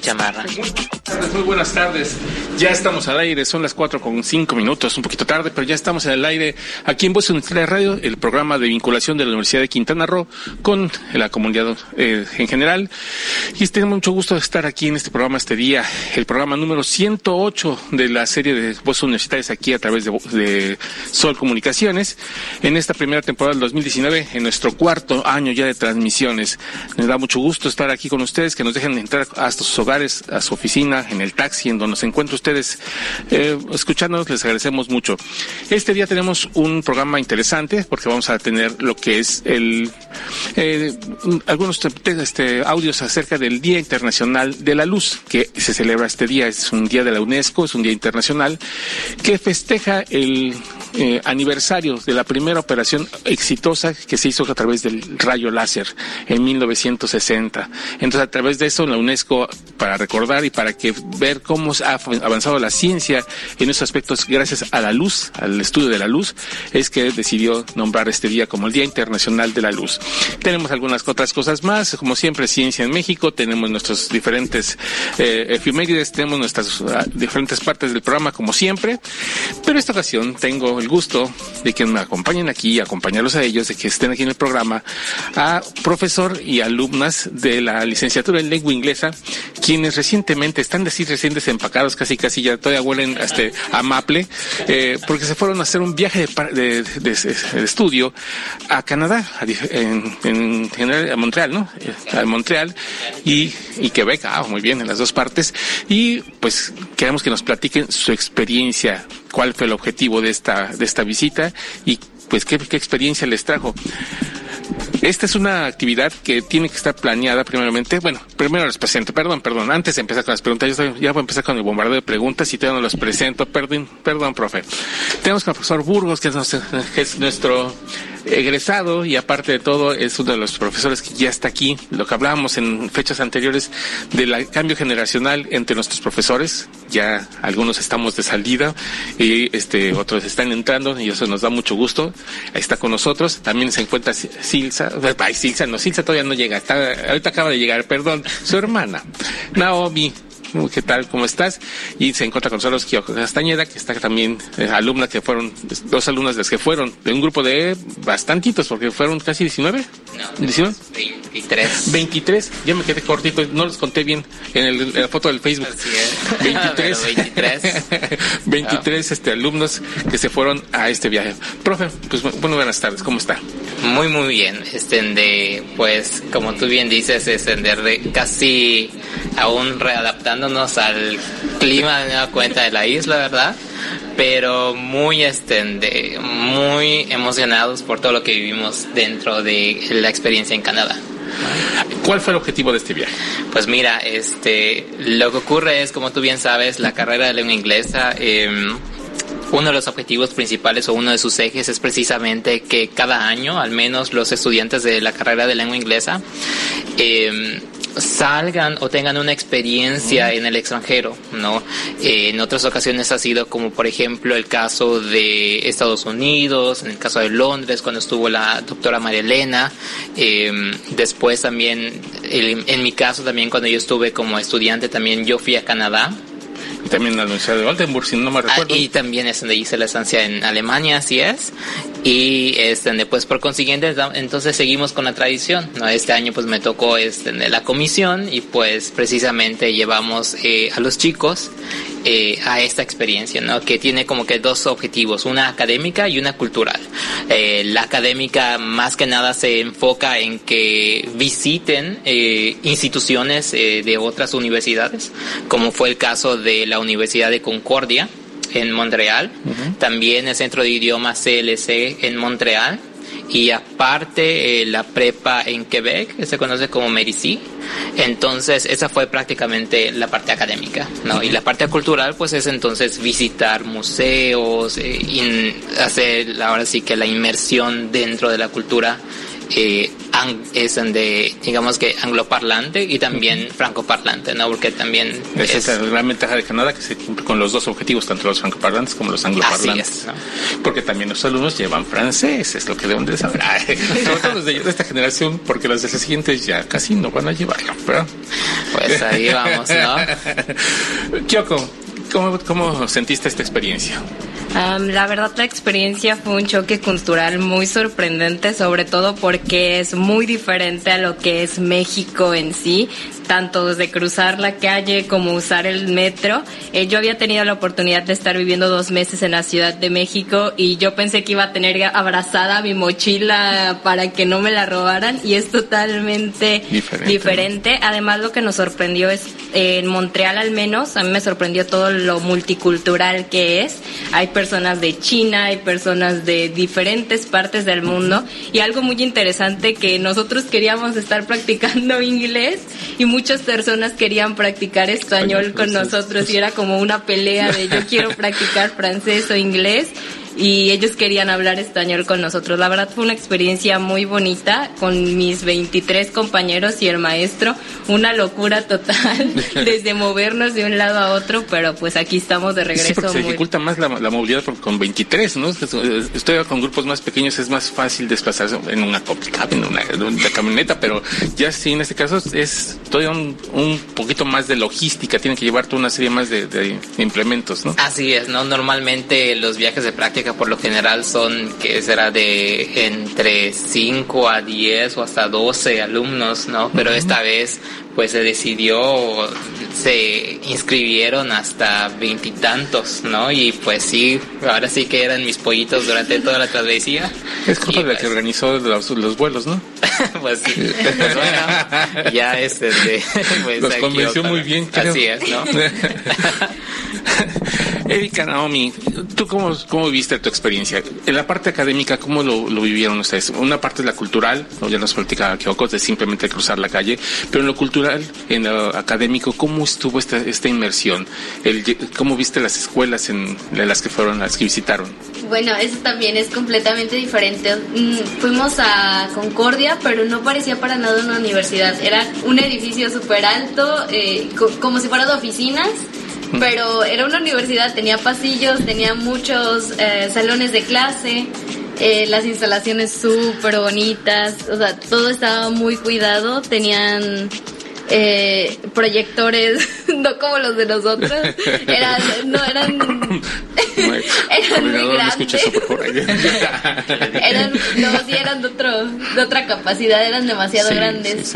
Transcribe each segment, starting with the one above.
Chamarra. Muy buenas tardes. Ya estamos al aire, son las cuatro con cinco minutos, un poquito tarde, pero ya estamos en el aire aquí en Voz Universitaria Radio, el programa de vinculación de la Universidad de Quintana Roo con la comunidad eh, en general. Y tenemos mucho gusto de estar aquí en este programa este día, el programa número 108 de la serie de Voces Universitarias aquí a través de, de Sol Comunicaciones, en esta primera temporada del 2019, en nuestro cuarto año ya de transmisiones. Nos da mucho gusto estar aquí con ustedes, que nos dejen entrar hasta sus hogares, a su oficina, en el taxi, en donde se encuentra ustedes eh, escuchándonos, les agradecemos mucho. Este día tenemos un programa interesante porque vamos a tener lo que es el eh, algunos este, audios acerca del Día Internacional de la Luz que se celebra este día. Es un día de la UNESCO, es un día internacional que festeja el eh, aniversario de la primera operación exitosa que se hizo a través del rayo láser en 1960. Entonces, a través de eso, la UNESCO, para recordar y para que ver cómo ha avanzado la ciencia en esos aspectos gracias a la luz, al estudio de la luz, es que decidió nombrar este día como el Día Internacional de la Luz. Tenemos algunas otras cosas más, como siempre, Ciencia en México, tenemos nuestros diferentes eh, tenemos nuestras uh, diferentes partes del programa, como siempre, pero esta ocasión tengo el gusto de que me acompañen aquí, acompañarlos a ellos, de que estén aquí en el programa, a profesor y alumnas de la licenciatura en lengua inglesa, quienes recientemente están decir recientes empacados, casi casi ya todavía huelen este, a maple, eh, porque se fueron a hacer un viaje de, de, de, estudio a Canadá, a, en, en, general a Montreal, ¿no? Eh, a Montreal y, y Quebec, ah, muy bien, en las dos partes, y pues queremos que nos platiquen su experiencia, cuál fue el objetivo de esta, de esta visita y pues qué experiencia les trajo. Esta es una actividad que tiene que estar planeada primeramente. Bueno, primero les presento, perdón, perdón, antes de empezar con las preguntas, yo ya voy a empezar con el bombardeo de preguntas y todavía no los presento, perdón, perdón, profe. Tenemos con el profesor Burgos, que es nuestro egresado y aparte de todo es uno de los profesores que ya está aquí, lo que hablábamos en fechas anteriores del cambio generacional entre nuestros profesores, ya algunos estamos de salida y este otros están entrando y eso nos da mucho gusto. Está con nosotros, también se encuentra Silsa, ay Silsa, no, Silsa todavía no llega, está, ahorita acaba de llegar, perdón, su hermana, Naomi, ¿qué tal? ¿Cómo estás? Y se encuentra con nosotros Kyoko Castañeda, que está también, eh, alumna que fueron, dos alumnas de las que fueron, de un grupo de bastantitos, porque fueron casi 19. No, 19? 23. 23, ya me quedé cortito, no les conté bien en, el, en la foto del Facebook. Así es. 23. 23. 23 este, alumnos que se fueron a este viaje. Profe, pues bueno, buenas tardes, ¿cómo está? Muy, muy bien. Este, de, pues, como tú bien dices, es de casi aún readaptándonos al clima de nueva cuenta de la isla, ¿verdad? Pero muy, este, de, muy emocionados por todo lo que vivimos dentro de la experiencia en Canadá. ¿Cuál fue el objetivo de este viaje? Pues mira, este, lo que ocurre es, como tú bien sabes, la carrera de lengua inglesa, eh, uno de los objetivos principales o uno de sus ejes es precisamente que cada año, al menos los estudiantes de la carrera de lengua inglesa, eh, salgan o tengan una experiencia en el extranjero, ¿no? Eh, en otras ocasiones ha sido como por ejemplo el caso de Estados Unidos, en el caso de Londres cuando estuvo la doctora María Elena, eh, después también, el, en mi caso también cuando yo estuve como estudiante también yo fui a Canadá, también en la Universidad de Oldenburg, si no me recuerdo. Ah, y también es donde hice la estancia en Alemania, así es. Y este, pues por consiguiente, entonces seguimos con la tradición. ¿no? Este año pues me tocó este, la comisión y pues precisamente llevamos eh, a los chicos eh, a esta experiencia, ¿no? que tiene como que dos objetivos, una académica y una cultural. Eh, la académica más que nada se enfoca en que visiten eh, instituciones eh, de otras universidades, como fue el caso de la Universidad de Concordia en Montreal, uh -huh. también el Centro de Idiomas CLC en Montreal y aparte eh, la prepa en Quebec, que se conoce como Merici. Entonces, esa fue prácticamente la parte académica, ¿no? Y la parte cultural, pues es entonces visitar museos, eh, hacer ahora sí que la inmersión dentro de la cultura eh, es de, digamos que angloparlante y también francoparlante, ¿no? Porque también... Esa es, la gran ventaja de Canadá, que se cumple con los dos objetivos, tanto los francoparlantes como los angloparlantes. Porque también los alumnos llevan francés, es lo que deben de saber. Sobre todo los de, esta generación, porque los de las siguientes ya casi no van a llevarlo, pero... Pues ahí vamos, ¿no? Kyoko, ¿cómo, ¿cómo sentiste esta experiencia? la verdad la experiencia fue un choque cultural muy sorprendente, sobre todo porque es muy diferente a lo que es México en sí tanto desde cruzar la calle como usar el metro. Eh, yo había tenido la oportunidad de estar viviendo dos meses en la Ciudad de México y yo pensé que iba a tener abrazada mi mochila para que no me la robaran y es totalmente diferente. Además, lo que nos sorprendió es eh, en Montreal al menos, a mí me sorprendió todo lo multicultural que es. Hay personas de China, hay personas de diferentes partes del mundo y algo muy interesante que nosotros queríamos estar practicando inglés y muchas personas querían practicar español con nosotros y era como una pelea de yo quiero practicar francés o inglés y ellos querían hablar español con nosotros. La verdad fue una experiencia muy bonita con mis 23 compañeros y el maestro, una locura total desde movernos de un lado a otro, pero pues aquí estamos de regreso. Sí, porque se dificulta más la, movilidad con 23, ¿no? Estoy con grupos más pequeños, es más fácil desplazarse en una en una, en una camioneta, pero ya sí, en este caso es todavía un, un poquito más de logística, tienen que llevarte una serie más de, de implementos, ¿no? Así es, ¿no? Normalmente los viajes de práctica por lo general son, que será de entre 5 a 10 o hasta 12 alumnos, ¿no? Pero esta vez pues se decidió, se inscribieron hasta veintitantos, ¿no? Y pues sí, ahora sí que eran mis pollitos durante toda la travesía. Es culpa de la que pues organizó los, vuelos, ¿no? pues, sí, pues bueno, ya es de... Pues, los convenció muy bien. Así es, ¿no? Erika Naomi, ¿tú cómo, cómo viste tu experiencia? En la parte académica, ¿cómo lo, vivieron ustedes? Una parte es la cultural, ya nos platicaba Kyoko, de simplemente cruzar la calle, pero en lo cultural, en lo académico, ¿cómo estuvo esta, esta inmersión? El, ¿Cómo viste las escuelas en, las que fueron, las que visitaron? Bueno, eso también es completamente diferente. Mm, fuimos a Concordia, pero no parecía para nada una universidad. Era un edificio súper alto, eh, como si fuera de oficinas pero era una universidad, tenía pasillos, tenía muchos eh, salones de clase, eh, las instalaciones súper bonitas, o sea, todo estaba muy cuidado, tenían eh, proyectores, no como los de nosotros, eran, no eran, eran muy grandes. eran, no, sí eran de, otro, de otra capacidad, eran demasiado grandes.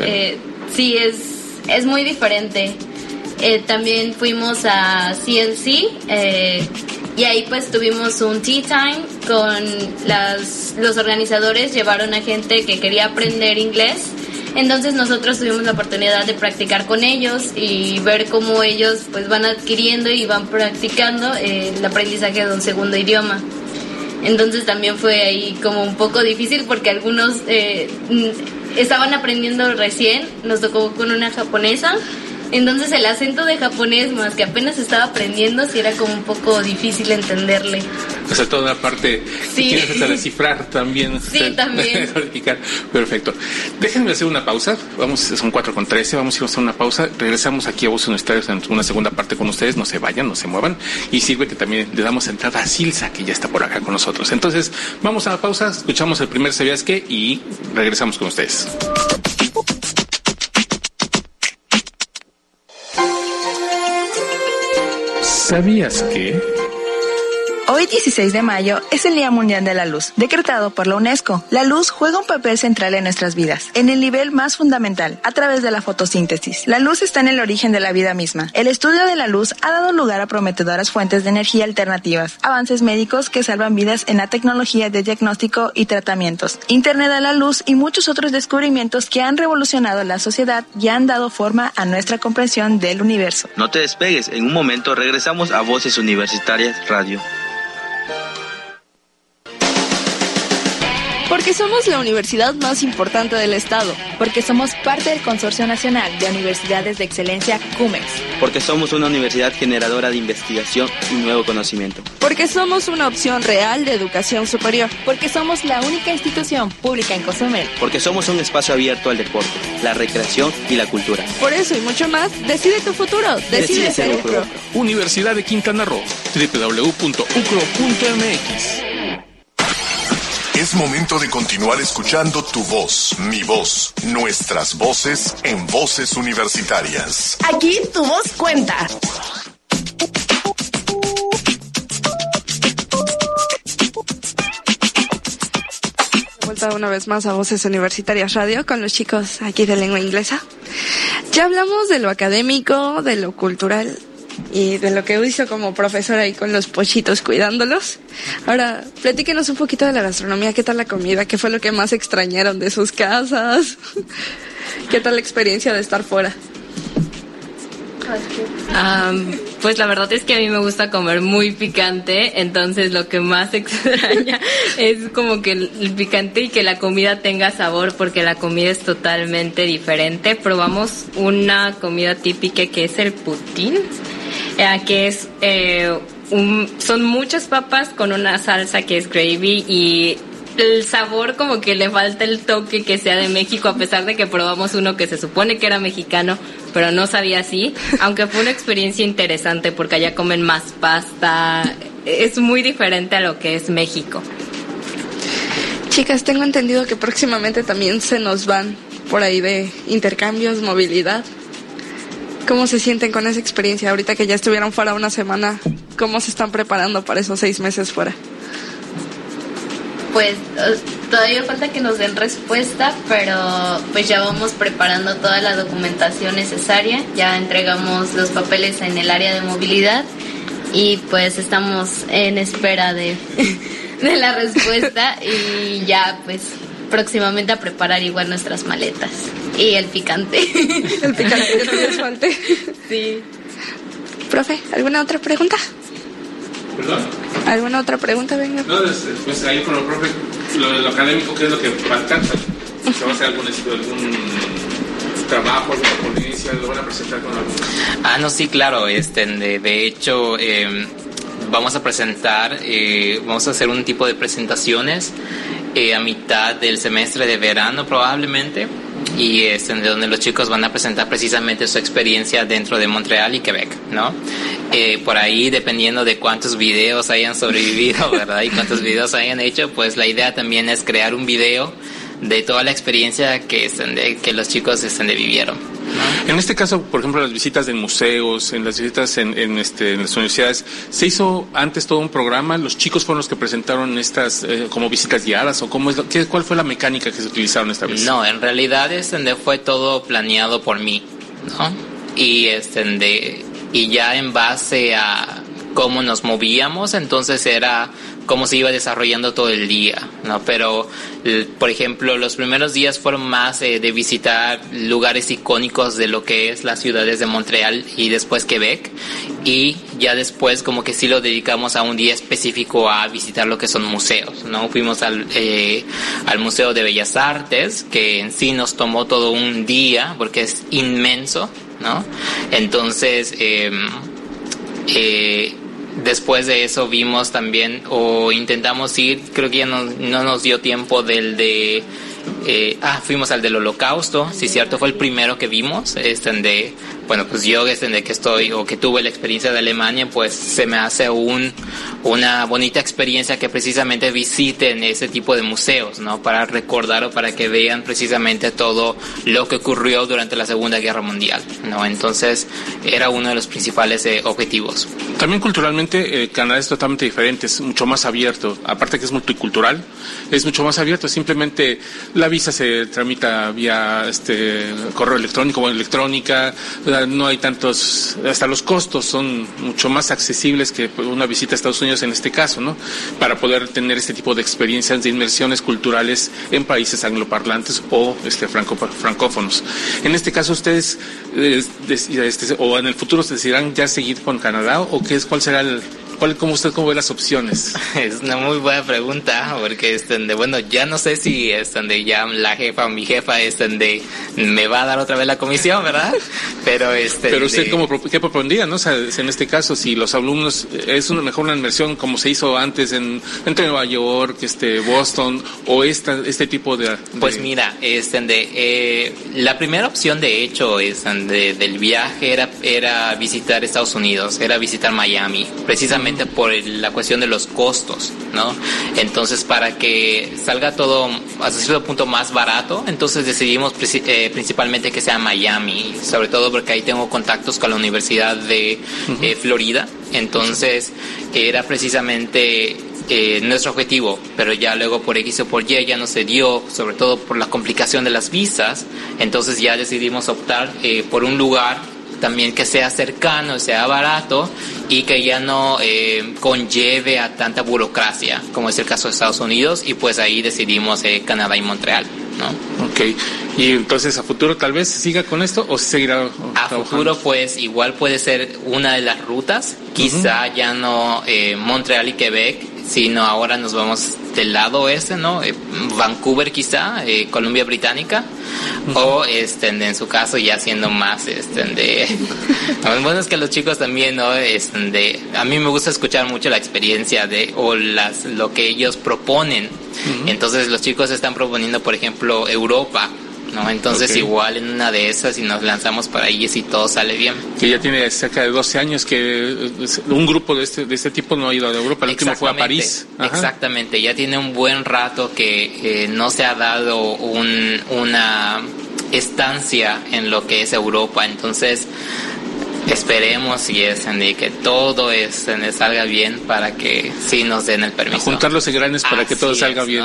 sí, es, es muy diferente. Eh, también fuimos a CNC eh, y ahí pues tuvimos un tea time con los organizadores, llevaron a gente que quería aprender inglés. Entonces nosotros tuvimos la oportunidad de practicar con ellos y ver cómo ellos pues van adquiriendo y van practicando eh, el aprendizaje de un segundo idioma. Entonces también fue ahí como un poco difícil porque algunos estaban aprendiendo recién, nos tocó con una japonesa entonces el acento de japonés, más que apenas estaba aprendiendo, sí era como un poco difícil entenderle. O sea, toda la parte sí. que tienes que descifrar también. Sí, también. Perfecto. Déjenme hacer una pausa. Vamos, son 4 con 13. Vamos a ir a hacer una pausa. Regresamos aquí a Voz Universitarios en una segunda parte con ustedes. No se vayan, no se muevan. Y sirve que también le damos entrada a Silsa, que ya está por acá con nosotros. Entonces, vamos a la pausa, escuchamos el primer ¿Sabías qué? Y regresamos con ustedes. ¿Sabías que? Hoy 16 de mayo es el Día Mundial de la Luz, decretado por la UNESCO. La luz juega un papel central en nuestras vidas, en el nivel más fundamental, a través de la fotosíntesis. La luz está en el origen de la vida misma. El estudio de la luz ha dado lugar a prometedoras fuentes de energía alternativas, avances médicos que salvan vidas en la tecnología de diagnóstico y tratamientos, Internet de la luz y muchos otros descubrimientos que han revolucionado la sociedad y han dado forma a nuestra comprensión del universo. No te despegues, en un momento regresamos a Voces Universitarias Radio. Somos la universidad más importante del estado. Porque somos parte del Consorcio Nacional de Universidades de Excelencia CUMEX. Porque somos una universidad generadora de investigación y nuevo conocimiento. Porque somos una opción real de educación superior. Porque somos la única institución pública en Cozumel. Porque somos un espacio abierto al deporte, la recreación y la cultura. Por eso y mucho más, decide tu futuro. Decide, ser UCRO. Universidad de Quintana Roo. www.ucro.mx. Es momento de continuar escuchando tu voz, mi voz, nuestras voces en voces universitarias. Aquí tu voz cuenta. Vuelta una vez más a Voces Universitarias Radio con los chicos aquí de lengua inglesa. Ya hablamos de lo académico, de lo cultural y de lo que hizo como profesora ahí con los pochitos cuidándolos. Ahora, platíquenos un poquito de la gastronomía, qué tal la comida, qué fue lo que más extrañaron de sus casas, qué tal la experiencia de estar fuera. pues la verdad es que a mí me gusta comer muy picante, entonces lo que más extraña es como que el picante y que la comida tenga sabor, porque la comida es totalmente diferente. Probamos una comida típica que es el putín, que es eh, son muchas papas con una salsa que es gravy y el sabor como que le falta el toque que sea de México, a pesar de que probamos uno que se supone que era mexicano, pero no sabía así, aunque fue una experiencia interesante porque allá comen más pasta, es muy diferente a lo que es México. Chicas, tengo entendido que próximamente también se nos van por ahí de intercambios, movilidad. ¿Cómo se sienten con esa experiencia ahorita que ya estuvieron fuera una semana? ¿Cómo se están preparando para esos seis meses fuera? Pues todavía falta que nos den respuesta, pero pues ya vamos preparando toda la documentación necesaria, ya entregamos los papeles en el área de movilidad y pues estamos en espera de, de la respuesta y ya pues próximamente a preparar igual nuestras maletas. Y el picante. el picante que te falte. Sí. Profe, ¿alguna otra pregunta? ¿Perdón? ¿Alguna otra pregunta? Venga. No, pues ahí con lo profe, lo, lo académico, ¿qué es lo que falta? ¿Se va a hacer algún, algún trabajo, alguna ponencia? ¿Lo van a presentar con algún...? Ah, no, sí, claro. Este, de, de hecho... Eh, vamos a presentar, eh, vamos a hacer un tipo de presentaciones eh, a mitad del semestre de verano probablemente y es donde los chicos van a presentar precisamente su experiencia dentro de Montreal y Quebec, ¿no? Eh, por ahí, dependiendo de cuántos videos hayan sobrevivido, ¿verdad? Y cuántos videos hayan hecho, pues la idea también es crear un video de toda la experiencia que, de, que los chicos estén de vivieron. En este caso, por ejemplo, las visitas en museos, en las visitas en, en, este, en las universidades, ¿se hizo antes todo un programa? ¿Los chicos fueron los que presentaron estas eh, como visitas guiadas o cómo es qué, cuál fue la mecánica que se utilizaron esta vez? No, en realidad este, fue todo planeado por mí, ¿no? Y, este, de, y ya en base a cómo nos movíamos, entonces era cómo se iba desarrollando todo el día, ¿no? Pero, por ejemplo, los primeros días fueron más eh, de visitar lugares icónicos de lo que es las ciudades de Montreal y después Quebec, y ya después como que sí lo dedicamos a un día específico a visitar lo que son museos, ¿no? Fuimos al, eh, al Museo de Bellas Artes, que en sí nos tomó todo un día, porque es inmenso, ¿no? Entonces, eh, eh, después de eso vimos también o intentamos ir, creo que ya no, no nos dio tiempo del de... Eh, ah, fuimos al del holocausto, sí cierto, fue el primero que vimos, este de, bueno, pues yo desde que estoy o que tuve la experiencia de Alemania, pues se me hace un, una bonita experiencia que precisamente visiten ese tipo de museos, ¿no? Para recordar o para que vean precisamente todo lo que ocurrió durante la Segunda Guerra Mundial, ¿no? Entonces era uno de los principales eh, objetivos. También culturalmente eh, Canadá es totalmente diferente, es mucho más abierto, aparte que es multicultural, es mucho más abierto, simplemente la visa se tramita vía este correo electrónico o electrónica, no hay tantos, hasta los costos son mucho más accesibles que una visita a Estados Unidos en este caso, ¿no? Para poder tener este tipo de experiencias de inmersiones culturales en países angloparlantes o este, franco, francófonos. En este caso, ustedes, eh, este, o en el futuro, se decidirán ya seguir con Canadá o qué es, cuál será el, ¿Cuál, cómo usted cómo ve las opciones? Es una muy buena pregunta, porque este, de, bueno, ya no sé si este, ya la jefa o mi jefa este, de, me va a dar otra vez la comisión, ¿verdad? Pero este. Pero usted cómo qué propondría, ¿no? O sea, en este caso, si los alumnos es una mejor una inversión como se hizo antes en entre Nueva York, este, Boston o esta este tipo de. Pues mira, este, de, eh, la primera opción de hecho es de, del viaje era era visitar Estados Unidos, era visitar Miami, precisamente por la cuestión de los costos, ¿no? Entonces, para que salga todo hasta cierto punto más barato, entonces decidimos eh, principalmente que sea Miami, sobre todo porque ahí tengo contactos con la Universidad de eh, Florida, entonces era precisamente eh, nuestro objetivo, pero ya luego por X o por Y ya no se dio, sobre todo por la complicación de las visas, entonces ya decidimos optar por un lugar también que sea cercano, sea barato y que ya no eh, conlleve a tanta burocracia, como es el caso de Estados Unidos, y pues ahí decidimos eh, Canadá y Montreal. ¿no? Ok, y entonces a futuro tal vez siga con esto o seguirá A futuro pues igual puede ser una de las rutas, quizá ya no eh, Montreal y Quebec, sino ahora nos vamos del lado oeste, ¿no? Eh, Vancouver quizá, eh, Columbia Británica, o este, en su caso ya siendo más este, de... bueno, es que los chicos también, ¿no? Este, de, a mí me gusta escuchar mucho la experiencia de, o las, lo que ellos proponen. Entonces los chicos están proponiendo, por ejemplo, Europa, ¿no? Entonces igual en una de esas y nos lanzamos para ahí si todo sale bien. Que ya tiene cerca de 12 años que eh, un grupo de este, de este tipo no ha ido a Europa, el último fue a París. Exactamente, ya tiene un buen rato que eh, no se ha dado un, una estancia en lo que es Europa, entonces esperemos y es que todo es, salga bien para que sí nos den el permiso. juntar los granes para que todo salga bien.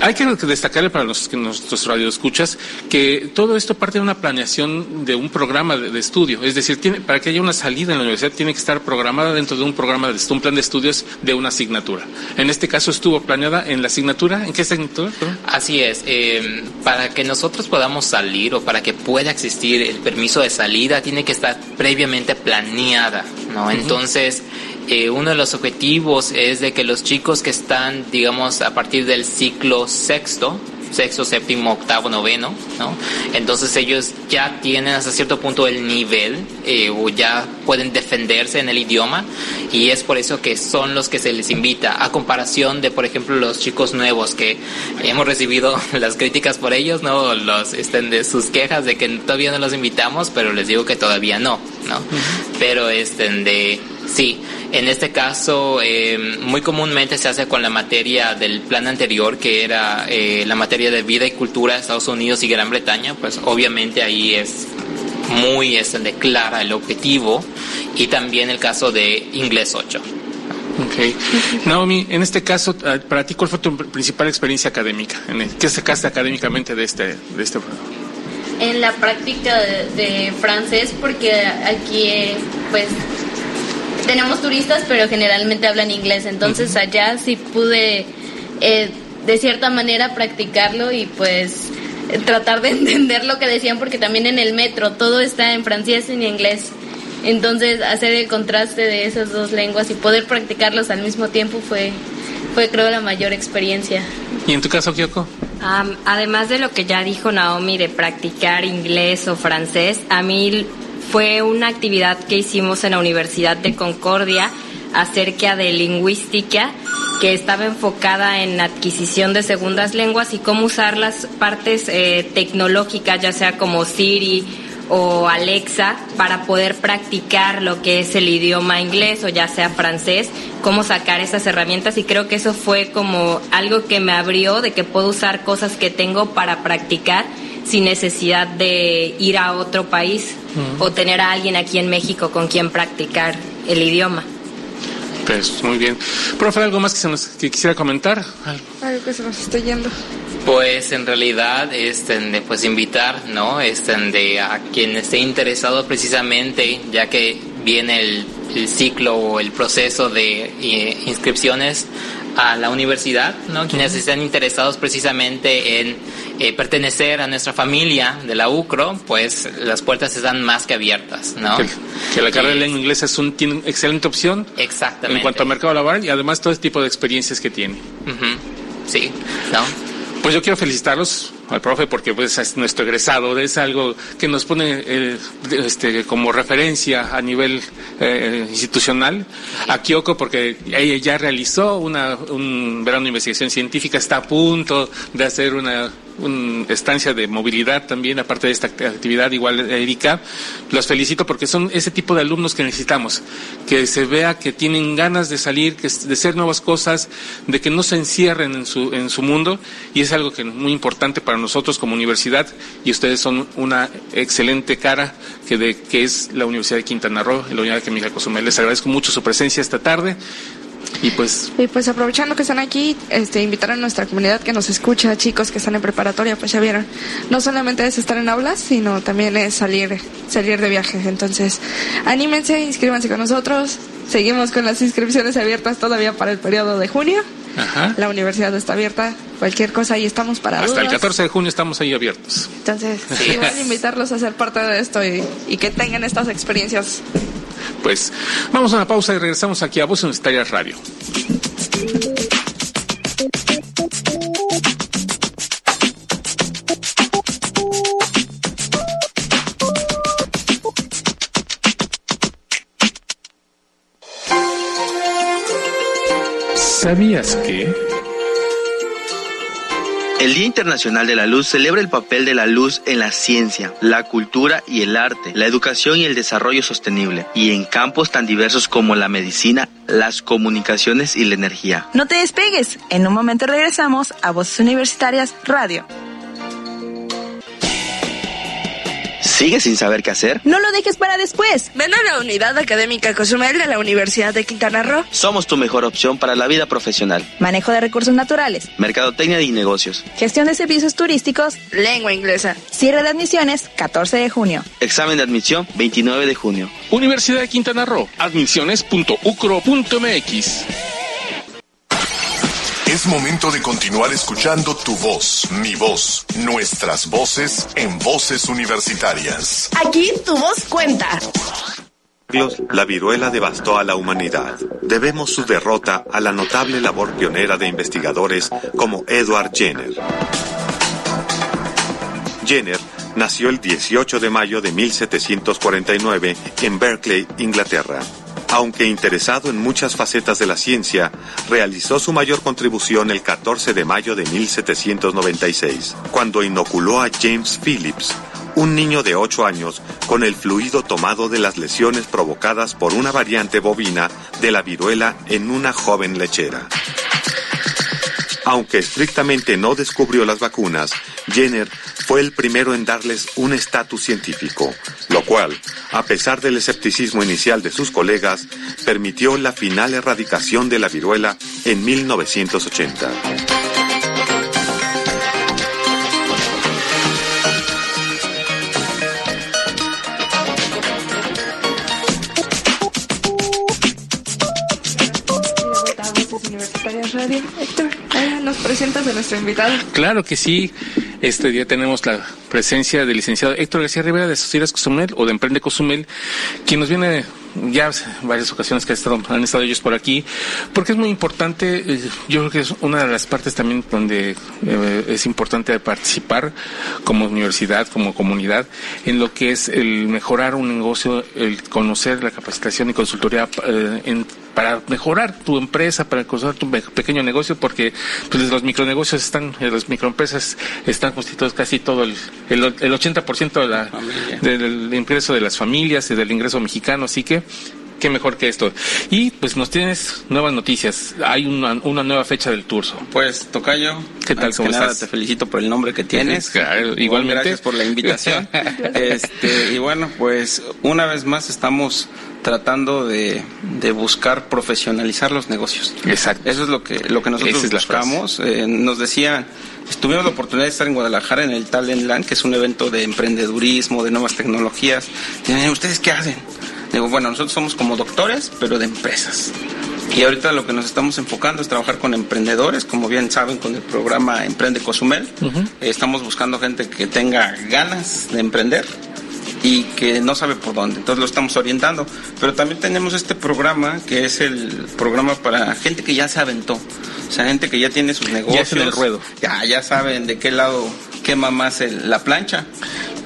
Hay que destacarle para los, nuestros radioescuchas que todo esto parte de una planeación de un programa de, estudio. Es decir, tiene, para que haya una salida en la universidad tiene que estar programada dentro de un programa, de un plan de estudios de una asignatura. En este caso estuvo planeada en la asignatura. ¿En qué asignatura? Así es. Eh, para que nosotros podamos salir o para que pueda existir el permiso de salida tiene que estar previamente planeada, ¿no? Entonces, eh, uno de los objetivos es de que los chicos que están, digamos, a partir del ciclo sexto, sexto, séptimo, octavo, noveno, ¿no? Entonces ellos ya tienen hasta cierto punto el nivel eh, o ya pueden defenderse en el idioma y es por eso que son los que se les invita a comparación de, por ejemplo, los chicos nuevos que hemos recibido las críticas por ellos, ¿no? Los, estén de sus quejas de que todavía no los invitamos, pero les digo que todavía no, ¿no? Pero estén de Sí, en este caso eh, muy comúnmente se hace con la materia del plan anterior, que era eh, la materia de vida y cultura de Estados Unidos y Gran Bretaña, pues obviamente ahí es muy es de clara el objetivo y también el caso de inglés 8. Ok. Naomi, en este caso, ah, para ti, ¿cuál fue tu principal experiencia académica? ¿Qué sacaste académicamente de este, de este programa? En la práctica de, de francés, porque aquí, eh, pues, tenemos turistas, pero generalmente hablan inglés. Entonces allá sí pude eh, de cierta manera practicarlo y pues tratar de entender lo que decían porque también en el metro todo está en francés y en inglés. Entonces hacer el contraste de esas dos lenguas y poder practicarlos al mismo tiempo fue, fue creo la mayor experiencia. ¿Y en tu caso, Kyoko? además de lo que ya dijo Naomi de practicar inglés o francés, a mí fue una actividad que hicimos en la Universidad de Concordia acerca de lingüística que estaba enfocada en adquisición de segundas lenguas y cómo usar las partes eh, tecnológicas, ya sea como Siri o Alexa, para poder practicar lo que es el idioma inglés o ya sea francés, cómo sacar esas herramientas. Y creo que eso fue como algo que me abrió de que puedo usar cosas que tengo para practicar sin necesidad de ir a otro país o tener a alguien aquí en México con quien practicar el idioma. Pues muy bien. Profe, ¿algo más que, se nos, quisiera comentar? Algo que se nos está yendo. Pues en realidad, este, de, pues invitar, ¿no? Este, de a quien esté interesado precisamente, ya que viene el, ciclo o el proceso de eh, inscripciones a la universidad, ¿no? Quienes estén interesados precisamente en eh, pertenecer a nuestra familia de la UCRO, pues las puertas están más que abiertas, ¿no? Que, la carrera de lengua inglesa es un, tiene una excelente opción. Exactamente. En cuanto al mercado laboral y además todo este tipo de experiencias que tiene. Sí, ¿no? Pues yo quiero felicitarlos al profe porque pues es nuestro egresado, es algo que nos pone eh, este, como referencia a nivel eh, institucional. A Kyoko porque ella ya realizó una, un verano de investigación científica, está a punto de hacer una una estancia de movilidad también, aparte de esta actividad, igual Erika. Los felicito porque son ese tipo de alumnos que necesitamos, que se vea que tienen ganas de salir, que, de hacer nuevas cosas, de que no se encierren en su, en su mundo, y es algo que es muy importante para nosotros como universidad, y ustedes son una excelente cara que, de, que es la Universidad de Quintana Roo, la Unidad de Miguel Cozumel. Les agradezco mucho su presencia esta tarde. Y pues... Y pues aprovechando que están aquí, este, invitar a nuestra comunidad que nos escucha, chicos que están en preparatoria, pues ya vieron, no solamente es estar en aulas, sino también es salir, salir de viaje. Entonces, anímense, inscríbanse con nosotros. Seguimos con las inscripciones abiertas todavía para el periodo de junio. Ajá. La universidad está abierta, cualquier cosa ahí estamos para Hasta el 14 de junio estamos ahí abiertos. Entonces, sí, a invitarlos a ser parte de esto y, y que tengan estas experiencias pues vamos a una pausa y regresamos aquí a Voz Universitaria Radio. El Día Internacional de la Luz celebra el papel de la luz en la ciencia, la cultura y el arte, la educación y el desarrollo sostenible, y en campos tan diversos como la medicina, las comunicaciones y la energía. No te despegues, en un momento regresamos a Voces Universitarias Radio. ¿Sigues sin saber qué hacer? No lo dejes para después. Ven a la Unidad Académica Cozumel de la Universidad de Quintana Roo. Somos tu mejor opción para la vida profesional. Manejo de recursos naturales. Mercadotecnia y negocios. Gestión de servicios turísticos. Lengua inglesa. Cierre de admisiones 14 de junio. Examen de admisión 29 de junio. Universidad de Quintana Roo. Admisiones.ucro.mx. Es momento de continuar escuchando tu voz, mi voz, nuestras voces en voces universitarias. Aquí tu voz cuenta. La viruela devastó a la humanidad. Debemos su derrota a la notable labor pionera de investigadores como Edward Jenner. Jenner nació el 18 de mayo de 1749 en Berkeley, Inglaterra. Aunque interesado en muchas facetas de la ciencia, realizó su mayor contribución el 14 de mayo de 1796, cuando inoculó a James Phillips, un niño de 8 años, con el fluido tomado de las lesiones provocadas por una variante bovina de la viruela en una joven lechera. Aunque estrictamente no descubrió las vacunas, Jenner fue el primero en darles un estatus científico, lo cual, a pesar del escepticismo inicial de sus colegas, permitió la final erradicación de la viruela en 1980. Nos presentas a nuestro invitado. Claro que sí. Este día tenemos la presencia del licenciado Héctor García Rivera de Sociedades Cozumel o de Emprende Cozumel, quien nos viene ya varias ocasiones que han estado ellos por aquí, porque es muy importante, eh, yo creo que es una de las partes también donde eh, es importante participar como universidad, como comunidad, en lo que es el mejorar un negocio, el conocer la capacitación y consultoría eh, en para mejorar tu empresa, para construir tu pequeño negocio, porque pues, los micronegocios están, las microempresas están constituidos casi todo el, el, 80% de la, del ingreso de las familias y del ingreso mexicano, así que qué mejor que esto. Y pues nos tienes nuevas noticias. Hay una, una nueva fecha del Turso. Pues, Tocayo. ¿Qué tal? ¿Cómo estás? te felicito por el nombre que tienes. igualmente. Gracias por la invitación. este, y bueno, pues una vez más estamos tratando de, buscar profesionalizar los negocios. Exacto. Eso es lo que, lo que nosotros buscamos. Eh, nos decían, tuvimos la oportunidad de estar en Guadalajara en el Talentland, que es un evento de emprendedurismo, de nuevas tecnologías. ¿ustedes qué hacen? Digo, bueno, nosotros somos como doctores, pero de empresas. Y ahorita lo que nos estamos enfocando es trabajar con emprendedores, como bien saben, con el programa Emprende Cozumel. Estamos buscando gente que tenga ganas de emprender y que no sabe por dónde. Entonces lo estamos orientando. Pero también tenemos este programa que es el programa para gente que ya se aventó. O sea, gente que ya tiene sus negocios. Ya en el ruedo. Ya, ya saben de qué lado quema más la plancha.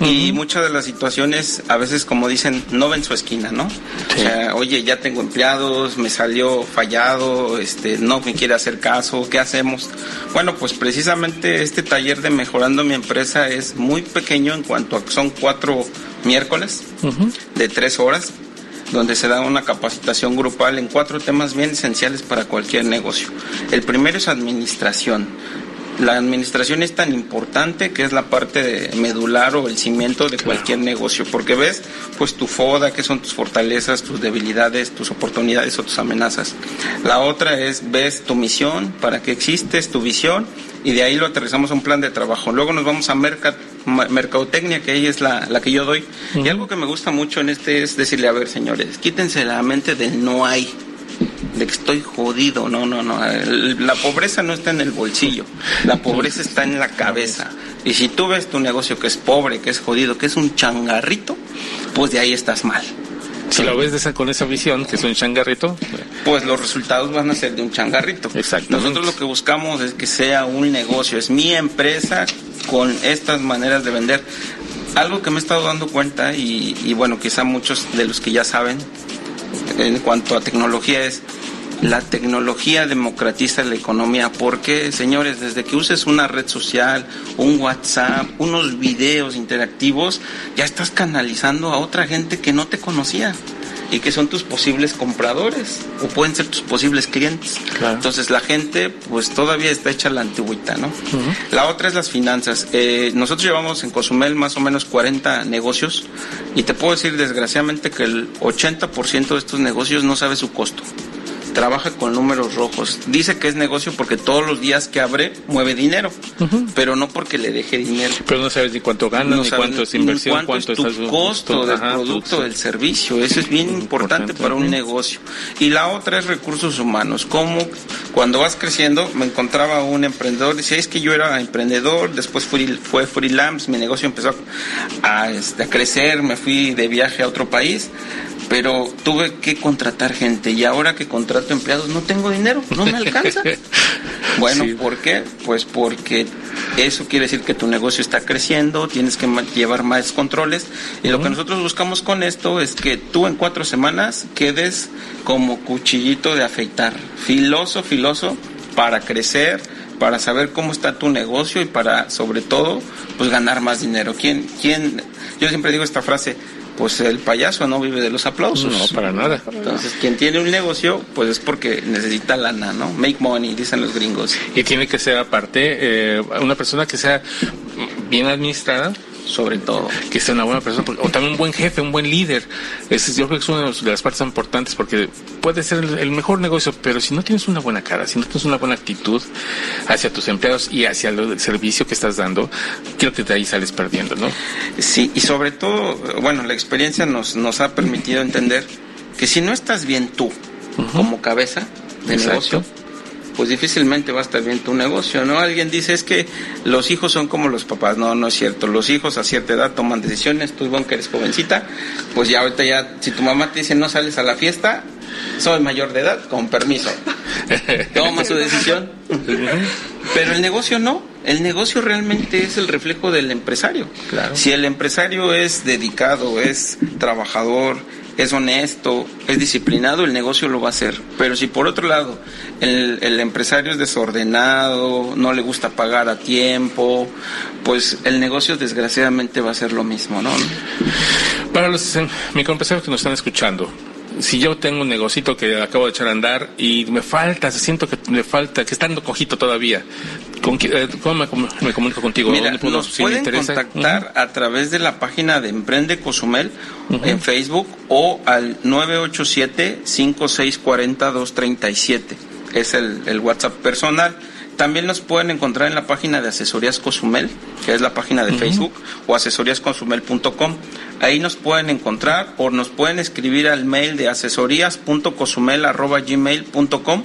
Y muchas de las situaciones, a veces, como dicen, no ven su esquina, ¿no? O sea, oye, ya tengo empleados, me salió fallado, este, no me quiere hacer caso, ¿qué hacemos? Bueno, pues precisamente este taller de Mejorando mi empresa es muy pequeño en cuanto a que son cuatro miércoles de tres horas donde se da una capacitación grupal en cuatro temas bien esenciales para cualquier negocio. El primero es administración la administración es tan importante que es la parte medular o el cimiento de cualquier negocio, porque ves pues tu foda, qué son tus fortalezas, tus debilidades, tus oportunidades o tus amenazas. La otra es ves tu misión, para qué existes, tu visión y de ahí lo aterrizamos a un plan de trabajo. Luego nos vamos a mercadotecnia, que ahí es la, la que yo doy. Y algo que me gusta mucho en este es decirle, a ver señores, quítense la mente del no hay de que estoy jodido. No, no, no. La pobreza no está en el bolsillo. La pobreza está en la cabeza. Y si tú ves tu negocio que es pobre, que es jodido, que es un changarrito, pues de ahí estás mal. Si lo ves esa, con esa visión, que es un changarrito, pues los resultados van a ser de un changarrito. Exacto. Nosotros lo que buscamos es que sea un negocio, es mi empresa con estas maneras de vender. Algo que me he estado dando cuenta, y, y bueno, quizá muchos de los que ya saben, en cuanto a tecnología es la tecnología democratiza la economía. porque, señores? Desde que uses una red social, un WhatsApp, unos videos interactivos, ya estás canalizando a otra gente que no te conocía y que son tus posibles compradores o pueden ser tus posibles clientes. Entonces la gente pues todavía está hecha la antigüita, ¿no? La otra es las finanzas. Eh, nosotros llevamos en Cozumel más o menos 40 negocios y te puedo decir desgraciadamente que el 80% de estos negocios no sabe su costo trabaja con números rojos. Dice que es negocio porque todos los días que abre mueve dinero, pero no porque le deje dinero. Pero no sabes ni cuánto gana, ni cuánto es inversión, cuánto, es tu costo del producto, del servicio. Eso es bien importante, para un negocio. Y la otra es recursos humanos. Como cuando vas creciendo, me encontraba un emprendedor, decía, es que yo era emprendedor, después fui, fue freelance, mi negocio empezó a, este, a crecer, me fui de viaje a otro país pero tuve que contratar gente y ahora que contrato empleados no tengo dinero, no me alcanza. bueno, ¿por qué? Pues porque eso quiere decir que tu negocio está creciendo, tienes que llevar más controles y lo que nosotros buscamos con esto es que tú en cuatro semanas quedes como cuchillito de afeitar, filoso, filoso, para crecer, para saber cómo está tu negocio y para, sobre todo, pues ganar más dinero. ¿Quién, quién? Yo siempre digo esta frase, pues el payaso no vive de los aplausos. No, para nada. Entonces, quien tiene un negocio, pues es porque necesita lana, ¿no? Make money, dicen los gringos. Y tiene que ser aparte eh, una persona que sea bien administrada, sobre todo. Que sea una buena persona, o también un buen jefe, un buen líder. Es, yo creo que es una de las partes importantes porque puede ser el, mejor negocio, pero si no tienes una buena cara, si no tienes una buena actitud hacia tus empleados y hacia el servicio que estás dando, creo que de ahí sales perdiendo, ¿no? Sí, y sobre todo, bueno, la experiencia nos, nos ha permitido entender que si no estás bien tú, como cabeza de negocio, pues difícilmente va a estar bien tu negocio, ¿no? Alguien dice es que los hijos son como los papás, no, no es cierto, los hijos a cierta edad toman decisiones, tú igual que eres jovencita, pues ya ahorita ya, si tu mamá te dice no sales a la fiesta, soy mayor de edad, con permiso, toma su decisión, pero el negocio no, el negocio realmente es el reflejo del empresario. Si el empresario es dedicado, es trabajador, es honesto, es disciplinado, el negocio lo va a hacer. Pero si por otro lado el, empresario es desordenado, no le gusta pagar a tiempo, pues el negocio desgraciadamente va a ser lo mismo, ¿no? Para los eh, microempresarios que nos están escuchando, si yo tengo un negocito que acabo de echar a andar y me falta, siento que me falta, que está dando cojito todavía, eh, ¿cómo me, comunico contigo? Mira, nos pueden contactar a través de la página de Emprende Cozumel en Facebook o al 987 5640 237 es el, el WhatsApp personal. También nos pueden encontrar en la página de Asesorías Cozumel, que es la página de Facebook, o asesoríasconsumel.com. Ahí nos pueden encontrar o nos pueden escribir al mail de asesorías.cozumel.gmail.com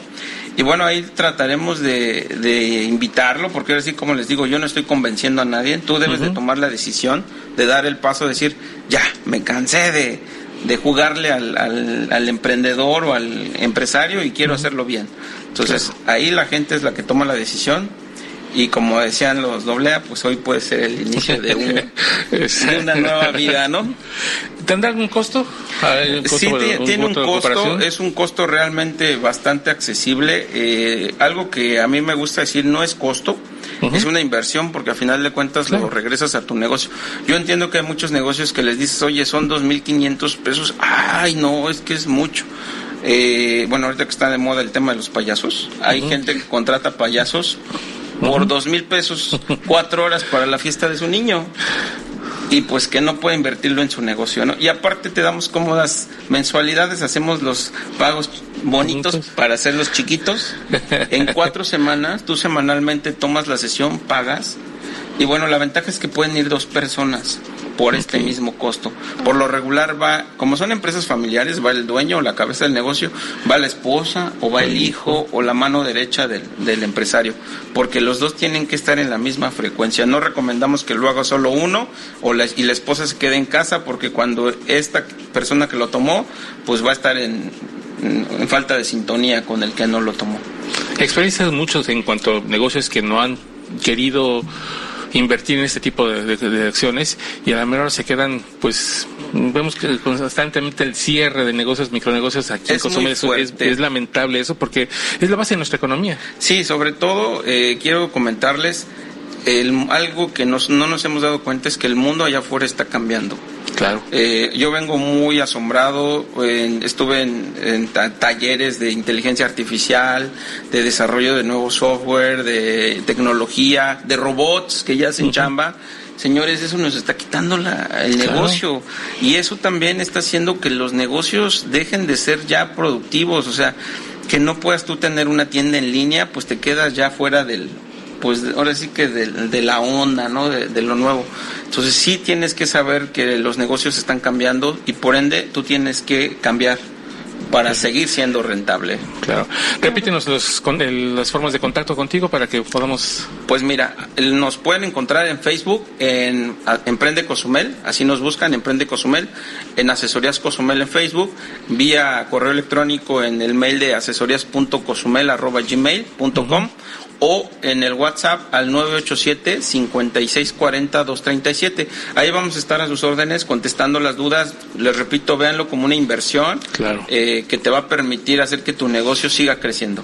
y bueno, ahí trataremos de, invitarlo, porque ahora sí, como les digo, yo no estoy convenciendo a nadie, tú debes de tomar la decisión de dar el paso, de decir, ya, me cansé de, de jugarle al, al, emprendedor o al empresario y quiero hacerlo bien. Entonces, ahí la gente es la que toma la decisión y como decían los doblea, pues hoy puede ser el inicio de, una nueva vida, ¿no? ¿Tendrá algún costo? sí, tiene un costo, es un costo realmente bastante accesible. Eh, algo que a mí me gusta decir no es costo, es una inversión porque a final de cuentas lo regresas a tu negocio. Yo entiendo que hay muchos negocios que les dices, oye, son 2.500 pesos, ay, no, es que es mucho. Eh, bueno, ahorita que está de moda el tema de los payasos, hay gente que contrata payasos por dos mil pesos, cuatro horas para la fiesta de su niño. Y pues que no puede invertirlo en su negocio, ¿no? Y aparte te damos cómodas mensualidades, hacemos los pagos bonitos para hacerlos chiquitos. En cuatro semanas, tú semanalmente tomas la sesión, pagas. Y bueno, la ventaja es que pueden ir dos personas por este mismo costo. Por lo regular va, como son empresas familiares, va el dueño o la cabeza del negocio, va la esposa o va el hijo o la mano derecha del, del empresario, porque los dos tienen que estar en la misma frecuencia. No recomendamos que lo haga solo uno o la, y la esposa se quede en casa porque cuando esta persona que lo tomó, pues va a estar en, en falta de sintonía con el que no lo tomó. Experiencias muchos en cuanto a negocios que no han querido invertir en este tipo de, acciones y a la menor se quedan, pues, vemos que constantemente el cierre de negocios, micronegocios aquí es en es, lamentable eso porque es la base de nuestra economía. Sí, sobre todo eh, quiero comentarles el, algo que no nos hemos dado cuenta es que el mundo allá afuera está cambiando. Claro. Eh, yo vengo muy asombrado, estuve en, talleres de inteligencia artificial, de desarrollo de nuevo software, de tecnología, de robots que ya hacen chamba. Señores, eso nos está quitando el negocio y eso también está haciendo que los negocios dejen de ser ya productivos, o sea, que no puedas tú tener una tienda en línea, pues te quedas ya fuera del, pues ahora sí que de, la onda, ¿no? De, lo nuevo. Entonces sí tienes que saber que los negocios están cambiando y por ende tú tienes que cambiar para seguir siendo rentable. Claro. Repítenos los, las formas de contacto contigo para que podamos... Pues mira, nos pueden encontrar en Facebook, en Emprende Cozumel, así nos buscan, Emprende Cozumel, en Asesorías Cozumel en Facebook, vía correo electrónico en el mail de asesorías.cozumel.gmail.com o en el WhatsApp al 987-5640-237. Ahí vamos a estar a sus órdenes contestando las dudas. Les repito, véanlo como una inversión eh, que te va a permitir hacer que tu negocio siga creciendo.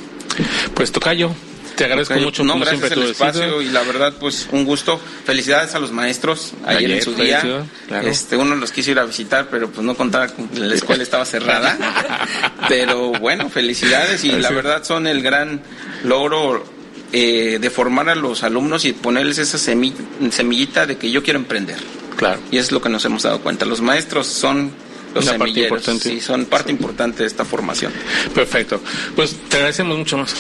Pues Tocayo, te agradezco mucho. No, gracias siempre el espacio y la verdad, pues un gusto. Felicidades a los maestros ayer, en su día. Este, uno los quiso ir a visitar, pero pues no contaba con la escuela estaba cerrada. pero bueno, felicidades y la verdad son el gran logro eh, de formar a los alumnos y ponerles esa semillita de que yo quiero emprender. Claro. Y es lo que nos hemos dado cuenta. Los maestros son los semilleros, sí, son parte importante de esta formación. Perfecto. Pues te agradecemos mucho más.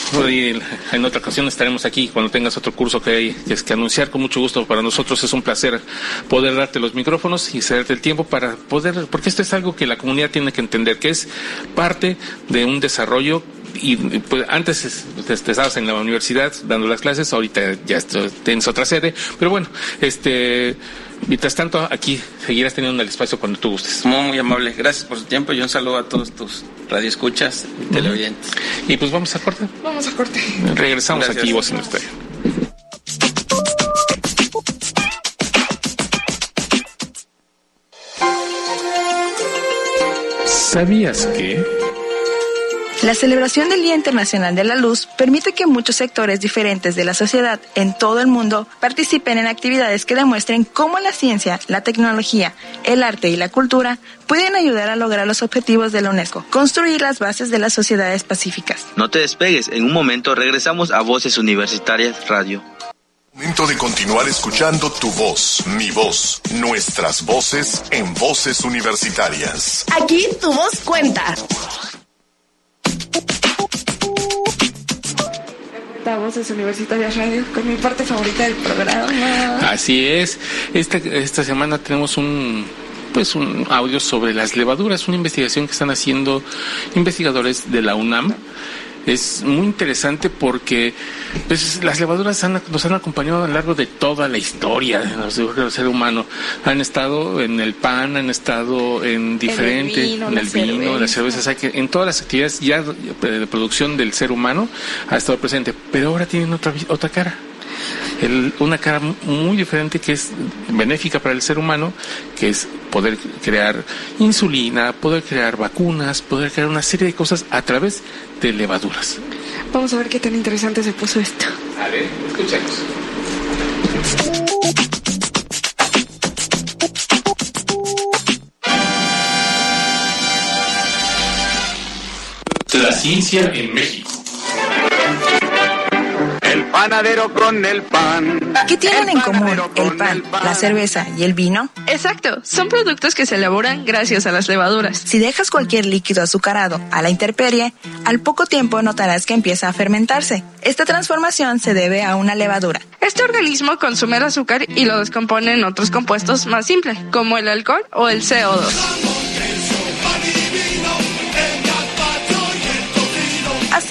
En otra ocasión estaremos aquí cuando tengas otro curso que hay es que anunciar con mucho gusto. Para nosotros es un placer poder darte los micrófonos y cederte el tiempo para poder, porque esto es algo que la comunidad tiene que entender, que es parte de un desarrollo y pues antes te, estabas en la universidad dando las clases, ahorita ya tienes otra sede, pero bueno, este, mientras tanto aquí seguirás teniendo el espacio cuando tú gustes. Muy, muy amable, gracias por su tiempo y un saludo a todos tus radioescuchas y televidentes. Y pues vamos a corte. Vamos a corte. Regresamos aquí, vos en usted. ¿Sabías que? La celebración del Día Internacional de la Luz permite que muchos sectores diferentes de la sociedad en todo el mundo participen en actividades que demuestren cómo la ciencia, la tecnología, el arte y la cultura pueden ayudar a lograr los objetivos de la UNESCO, construir las bases de las sociedades pacíficas. No te despegues, en un momento regresamos a Voces Universitarias Radio. Momento de continuar escuchando tu voz, mi voz, nuestras voces en Voces Universitarias. Aquí tu voz cuenta. Voces Universitarias Radio con mi parte favorita del programa. Así es. Esta, esta semana tenemos un pues un audio sobre las levaduras, una investigación que están haciendo investigadores de la UNAM es muy interesante porque pues, las levaduras nos han acompañado a lo largo de toda la historia del ser humano. Han estado en el pan, han estado en diferente, en el vino, en las cervezas, que en todas las actividades ya de producción del ser humano ha estado presente, pero ahora tienen otra, otra cara una cara muy diferente que es benéfica para el ser humano, que es poder crear insulina, poder crear vacunas, poder crear una serie de cosas a través de levaduras. Vamos a ver qué tan interesante se puso esto. A ver, escuchemos. La ciencia en México panadero con el pan. ¿Qué tienen en común el pan, la cerveza y el vino? Exacto, son productos que se elaboran gracias a las levaduras. Si dejas cualquier líquido azucarado a la intemperie, al poco tiempo notarás que empieza a fermentarse. Esta transformación se debe a una levadura. Este organismo consume el azúcar y lo descompone en otros compuestos más simples, como el alcohol o el CO2.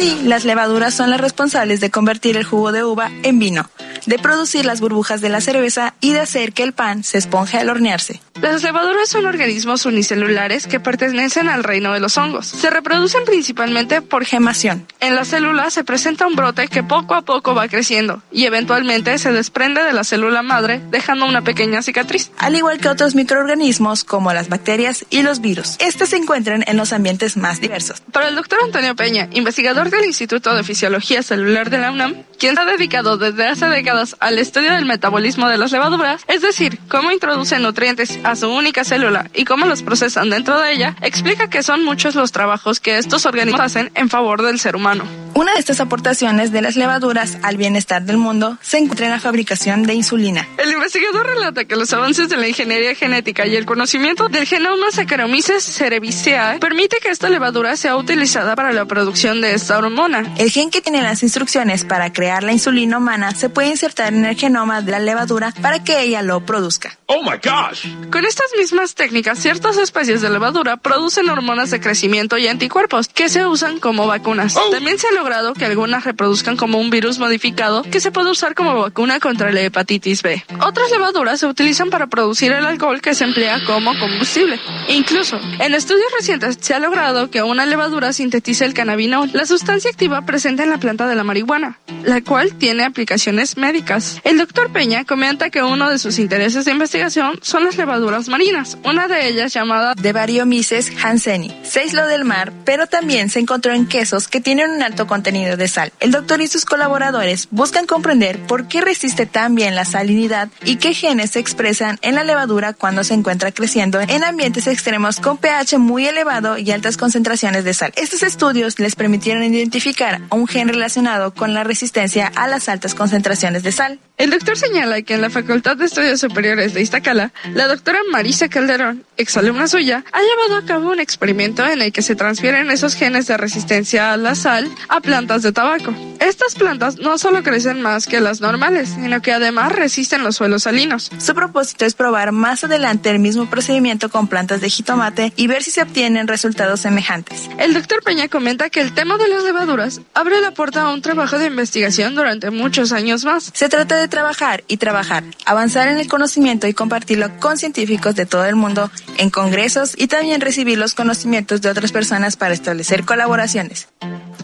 Así, las levaduras son las responsables de convertir el jugo de uva en vino, de producir las burbujas de la cerveza y de hacer que el pan se esponje al hornearse. Las levaduras son organismos unicelulares que pertenecen al reino de los hongos. Se reproducen principalmente por gemación. En la célula se presenta un brote que poco a poco va creciendo y eventualmente se desprende de la célula madre dejando una pequeña cicatriz. Al igual que otros microorganismos como las bacterias y los virus. Estos se encuentran en los ambientes más diversos. Para el doctor Antonio Peña, investigador del Instituto de Fisiología Celular de la UNAM, quien ha dedicado desde hace décadas al estudio del metabolismo de las levaduras, es decir, cómo introducen nutrientes a su única célula y cómo los procesan dentro de ella, explica que son muchos los trabajos que estos organismos hacen en favor del ser humano. Una de estas aportaciones de las levaduras al bienestar del mundo se encuentra en la fabricación de insulina. El investigador relata que los avances de la ingeniería genética y el conocimiento del genoma Saccharomyces cerevisiae permite que esta levadura sea utilizada para la producción de esta hormona. El gen que tiene las instrucciones para crear la insulina humana se puede insertar en el genoma de la levadura para que ella lo produzca. Oh my gosh. Con estas mismas técnicas, ciertas especies de levadura producen hormonas de crecimiento y anticuerpos que se usan como vacunas. Oh. También se logra que algunas reproduzcan como un virus modificado que se puede usar como vacuna contra la hepatitis B. Otras levaduras se utilizan para producir el alcohol que se emplea como combustible. Incluso, en estudios recientes se ha logrado que una levadura sintetice el cannabinol, la sustancia activa presente en la planta de la marihuana, la cual tiene aplicaciones médicas. El doctor Peña comenta que uno de sus intereses de investigación son las levaduras marinas, una de ellas llamada de Variomyces hanseníi, se aisló del mar, pero también se encontró en quesos que tienen un alto contenido de sal. El doctor y sus colaboradores buscan comprender por qué resiste tan bien la salinidad y qué genes se expresan en la levadura cuando se encuentra creciendo en ambientes extremos con pH muy elevado y altas concentraciones de sal. Estos estudios les permitieron identificar un gen relacionado con la resistencia a las altas concentraciones de sal. El doctor señala que en la Facultad de Estudios Superiores de Iztacala, la doctora Marisa Calderón, exalumna suya, ha llevado a cabo un experimento en el que se transfieren esos genes de resistencia a la sal a plantas de tabaco. Estas plantas no solo crecen más que las normales, sino que además resisten los suelos salinos. Su propósito es probar más adelante el mismo procedimiento con plantas de jitomate y ver si se obtienen resultados semejantes. El doctor Peña comenta que el tema de las levaduras abre la puerta a un trabajo de investigación durante muchos años más. Se trata de trabajar y trabajar, avanzar en el conocimiento y compartirlo con científicos de todo el mundo en congresos y también recibir los conocimientos de otras personas para establecer colaboraciones.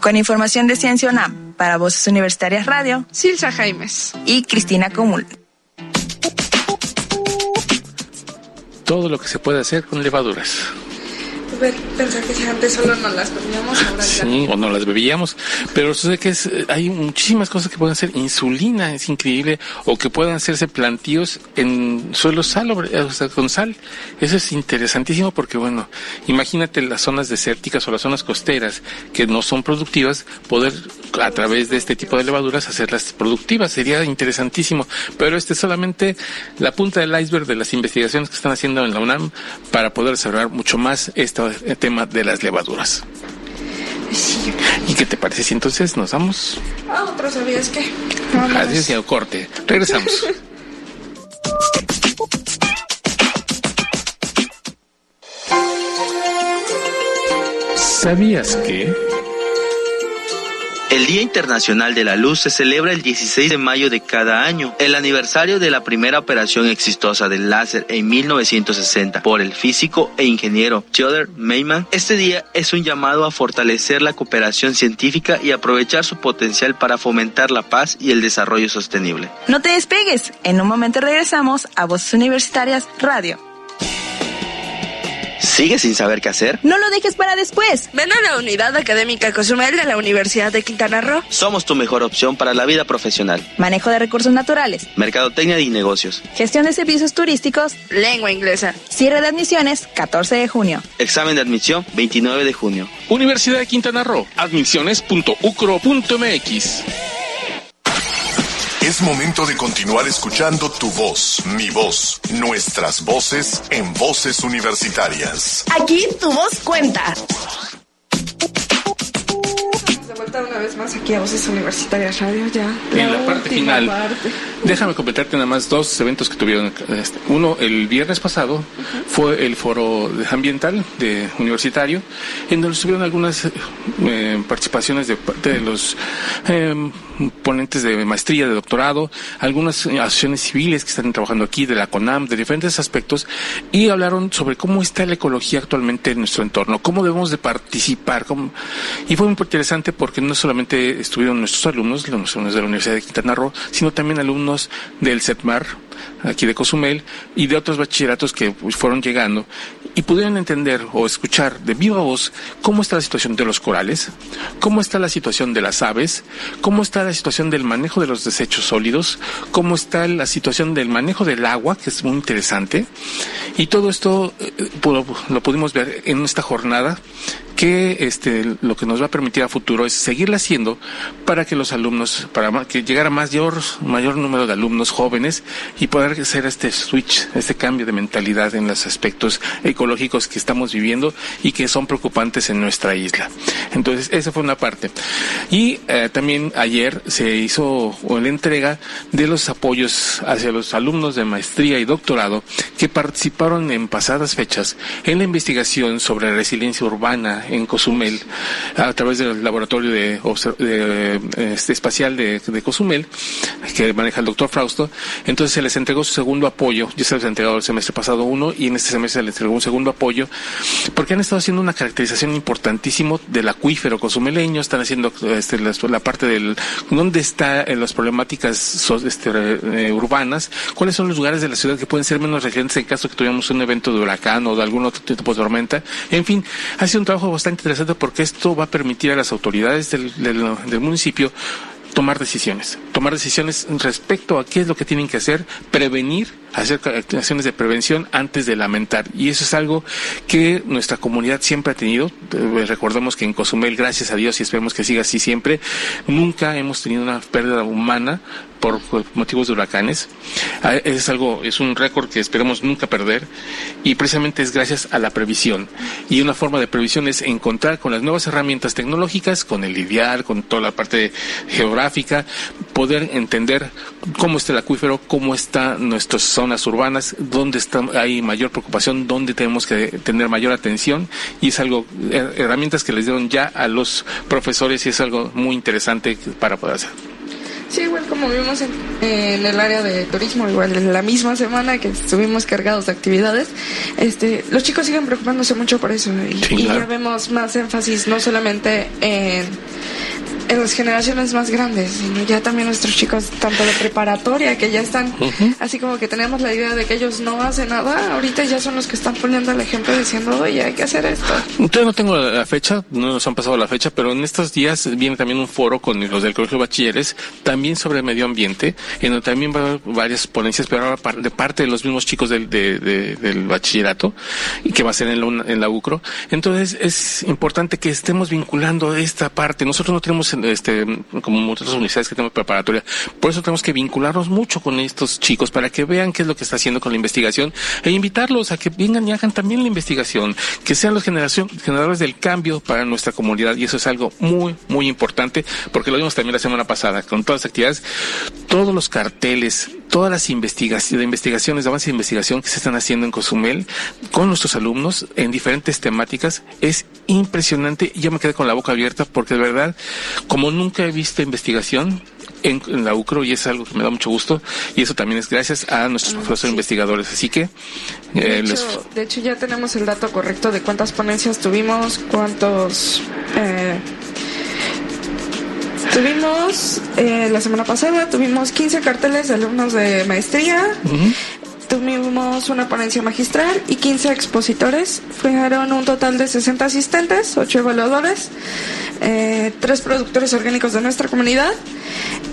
Con información de Ciencia UNAM, para Voces Universitarias Radio, Silsa Jaimes y Cristina Comul. Todo lo que se puede hacer con levaduras pensar que antes solo no las bebíamos, ahora Sí, o no las bebíamos, pero sé que hay muchísimas cosas que pueden ser insulina, es increíble, o que puedan hacerse plantíos en suelo sal, o sea, con sal. Eso es interesantísimo porque, bueno, imagínate las zonas desérticas o las zonas costeras que no son productivas, poder a través de este tipo de levaduras hacerlas productivas, sería interesantísimo, pero este es solamente la punta del iceberg de las investigaciones que están haciendo en la UNAM para poder desarrollar mucho más esta el tema de las levaduras. Sí. ¿Y qué te parece si entonces nos vamos? Ah, otro sabías que. Adiós y corte. Regresamos. ¿Sabías que? El Día Internacional de la Luz se celebra el 16 de mayo de cada año, el aniversario de la primera operación exitosa del láser en 1960 por el físico e ingeniero Theodor Meyman. Este día es un llamado a fortalecer la cooperación científica y aprovechar su potencial para fomentar la paz y el desarrollo sostenible. No te despegues, en un momento regresamos a Voces Universitarias Radio. ¿Sigues sin saber qué hacer? No lo dejes para después. Ven a la Unidad Académica Cozumel de la Universidad de Quintana Roo. Somos tu mejor opción para la vida profesional. Manejo de recursos naturales. Mercadotecnia y negocios. Gestión de servicios turísticos. Lengua inglesa. Cierre de admisiones, 14 de junio. Examen de admisión, 29 de junio. Universidad de Quintana Roo. Admisiones.ucro.mx. Es momento de continuar escuchando tu voz, mi voz, nuestras voces en voces universitarias. Aquí tu voz cuenta. De vuelta una vez más aquí a Voces Universitarias Radio ya. En la parte final, parte. déjame completarte nada más dos eventos que tuvieron. este, Uno, el viernes pasado, fue el foro ambiental de universitario, en donde estuvieron algunas eh, participaciones de parte de los eh, ponentes de maestría, de doctorado, algunas eh, asociaciones civiles que están trabajando aquí, de la CONAM, de diferentes aspectos, y hablaron sobre cómo está la ecología actualmente en nuestro entorno, cómo debemos de participar. Y fue muy interesante porque no solamente estuvieron nuestros alumnos, los alumnos de la Universidad de Quintana Roo, sino también alumnos del CETMAR, aquí de Cozumel, y de otros bachilleratos que fueron llegando y pudieron entender o escuchar de viva voz cómo está la situación de los corales, cómo está la situación de las aves, cómo está la situación del manejo de los desechos sólidos, cómo está la situación del manejo del agua, que es muy interesante. Y todo esto eh, lo pudimos ver en esta jornada que este lo que nos va a permitir a futuro es seguirla haciendo para que los alumnos para que llegara mayor mayor número de alumnos jóvenes y poder hacer este switch este cambio de mentalidad en los aspectos ecológicos que estamos viviendo y que son preocupantes en nuestra isla. Entonces esa fue una parte. Y eh, también ayer se hizo la entrega de los apoyos hacia los alumnos de maestría y doctorado que participaron en pasadas fechas en la investigación sobre resiliencia urbana en Cozumel a través del laboratorio de, de, este, espacial de, de Cozumel que maneja el doctor Frausto. Entonces se les entregó su segundo apoyo. Ya se les ha entregado el semestre pasado uno y en este semestre se les entregó un segundo apoyo porque han estado haciendo una caracterización importantísimo del acuífero cozumeleño. Están haciendo este, la, parte del dónde está en las problemáticas este, eh, urbanas, cuáles son los lugares de la ciudad que pueden ser menos resilientes en caso que tuviéramos un evento de huracán o de algún otro tipo de tormenta. En fin, ha sido un trabajo bastante interesante porque esto va a permitir a las autoridades del, del- del municipio tomar decisiones, tomar decisiones respecto a qué es lo que tienen que hacer, prevenir, hacer acciones de prevención antes de lamentar. Y eso es algo que nuestra comunidad siempre ha tenido. Eh, Recordemos que en Cozumel, gracias a Dios y esperemos que siga así siempre, nunca hemos tenido una pérdida humana por motivos de huracanes. Ah, Es algo, es un récord que esperemos nunca perder y precisamente es gracias a la previsión. Y una forma de previsión es encontrar con las nuevas herramientas tecnológicas, con el IDIAR, con toda la parte geográfica, poder entender cómo está el acuífero, cómo están nuestras zonas urbanas, dónde está, hay mayor preocupación, dónde tenemos que tener mayor atención y es algo, her- herramientas que les dieron ya a los profesores y es algo muy interesante para poder hacer. Sí, igual como vimos en, en el área de turismo, igual en la misma semana que estuvimos cargados de actividades, este, los chicos siguen preocupándose mucho por eso y, Sí, y claro. ya vemos más énfasis no solamente en, en las generaciones más grandes, sino ya también nuestros chicos tanto de preparatoria que ya están así como que tenemos la idea de que ellos no hacen nada, ahorita ya son los que están poniendo el ejemplo diciendo, oye, hay que hacer esto. Todavía no tengo la fecha, no nos han pasado la fecha, pero en estos días viene también un foro con los del Colegio de Bachilleres, también sobre medio ambiente, en donde también va a haber varias ponencias, pero ahora de parte de los mismos chicos del, de- de- del bachillerato, y que va a ser en la, en la UCRO. Entonces es importante que estemos vinculando esta parte. Nosotros no tenemos este, como otras universidades que tenemos preparatoria. Por eso tenemos que vincularnos mucho con estos chicos para que vean qué es lo que está haciendo con la investigación e invitarlos a que vengan y hagan también la investigación, que sean los generación, generadores del cambio para nuestra comunidad y eso es algo muy, muy importante porque lo vimos también la semana pasada con todas actividades, todos los carteles, todas las investigaciones, investigaciones, de avance de investigación que se están haciendo en Cozumel con nuestros alumnos en diferentes temáticas es impresionante. Yo me quedé con la boca abierta porque de verdad, como nunca he visto investigación, en, la UCRO y es algo que me da mucho gusto y eso también es gracias a nuestros ah, profesores investigadores. Así que... Eh, de, hecho, ya tenemos el dato correcto de cuántas ponencias tuvimos, cuántos... Eh, tuvimos eh, la semana pasada, tuvimos 15 carteles de alumnos de maestría. Tuvimos una ponencia magistral y 15 expositores. Fueron un total de 60 asistentes, 8 evaluadores, eh, 3 productores orgánicos de nuestra comunidad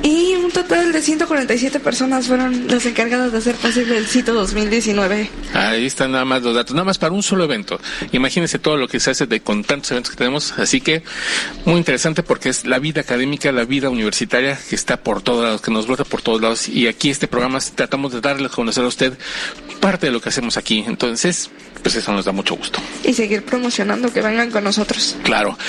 y un total de 147 personas fueron las encargadas de hacer posible el sitio 2019. Ahí están nada más los datos, nada más para un solo evento. Imagínense todo lo que se hace de, con tantos eventos que tenemos. Así que muy interesante porque es la vida académica, la vida universitaria que está por todos lados, que nos brota por todos lados. Y aquí este programa tratamos de darle a conocer a usted parte de lo que hacemos aquí. Entonces, pues eso nos da mucho gusto. Y seguir promocionando que vengan con nosotros. Claro.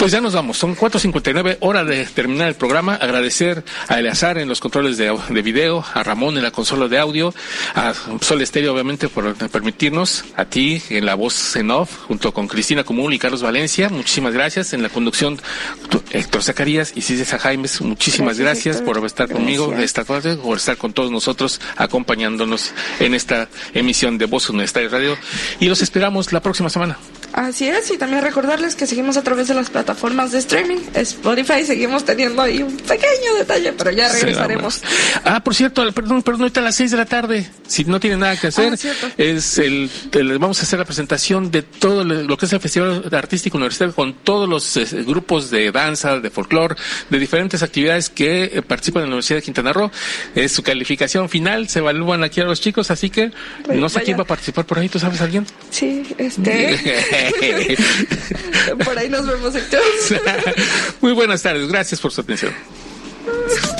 Pues ya nos vamos. Son 4.59, hora de terminar el programa. Agradecer a Eleazar en los controles de, de video, a Ramón en la consola de audio, a Sol Estéreo, obviamente, por permitirnos, a ti en la voz en off, junto con Cristina Común y Carlos Valencia. Muchísimas gracias. En la conducción, Héctor Zacarías y César Jaimes. Muchísimas gracias, por estar conmigo, esta tarde, por estar con todos nosotros, acompañándonos en esta emisión de Voz Universitaria Radio y los esperamos la próxima semana. Así es, y también recordarles que seguimos a través de las plataformas de streaming. Spotify seguimos teniendo ahí un pequeño detalle, pero ya regresaremos. ah, por cierto, perdón, perdón, ahorita a las 6 de la tarde, si no tienen nada que hacer, ah, es el, vamos a hacer la presentación de todo lo que es el Festival Artístico Universitario con todos los eh, grupos de danza, de folclore, de diferentes actividades que eh, participan en la Universidad de Quintana Roo. Es su calificación final, se evalúan aquí a los chicos, así que pues no sé quién va a participar por ahí, ¿tú sabes alguien? Sí, este. Por ahí nos vemos, Héctor. Muy buenas tardes, gracias por su atención.